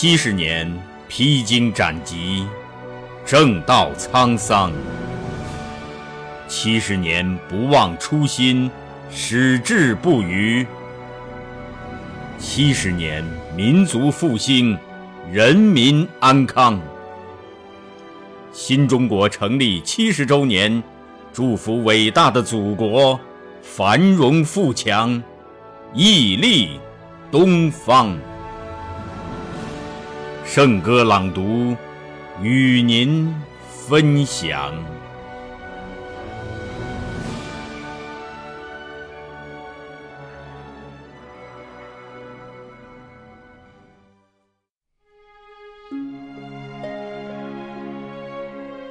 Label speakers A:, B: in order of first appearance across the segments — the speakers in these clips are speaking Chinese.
A: 七十年披荆斩棘，正道沧桑；七十年不忘初心，矢志不渝；七十年民族复兴，人民安康。新中国成立七十周年，祝福伟大的祖国繁荣富强，屹立东方。圣歌朗读，与您分享。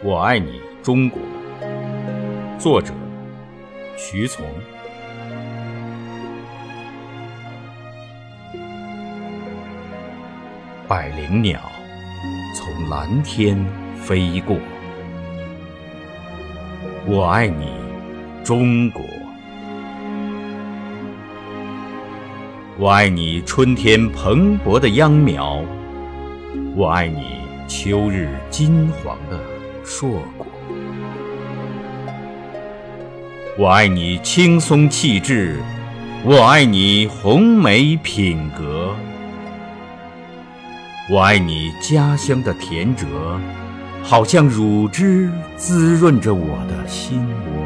A: 我爱你，中国。作者：徐从。百灵鸟从蓝天飞过，我爱你，中国。我爱你，春天蓬勃的秧苗；我爱你，秋日金黄的硕果；我爱你，青松气质；我爱你，红梅品格。我爱你家乡的田蔗，好像乳汁滋润着我的心窝。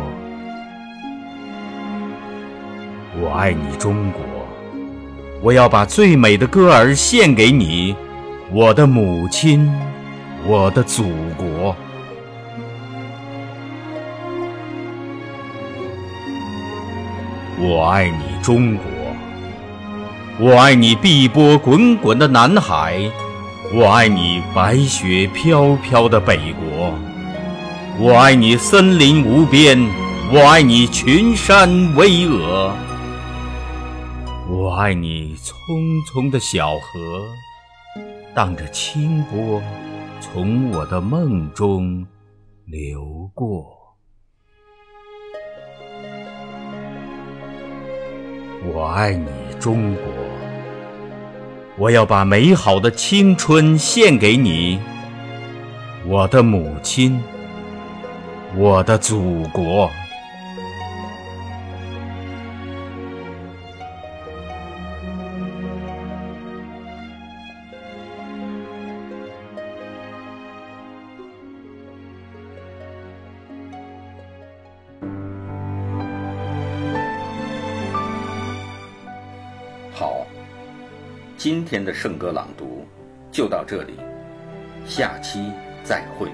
A: 我爱你中国，我要把最美的歌儿献给你，我的母亲，我的祖国。我爱你中国，我爱你碧波滚滚的南海。我爱你，白雪飘飘的北国；我爱你，森林无边；我爱你，群山巍峨；我爱你，匆匆的小河，荡着清波，从我的梦中流过。我爱你，中国。我要把美好的青春献给你，我的母亲，我的祖国。好。今天的圣歌朗读就到这里，下期再会。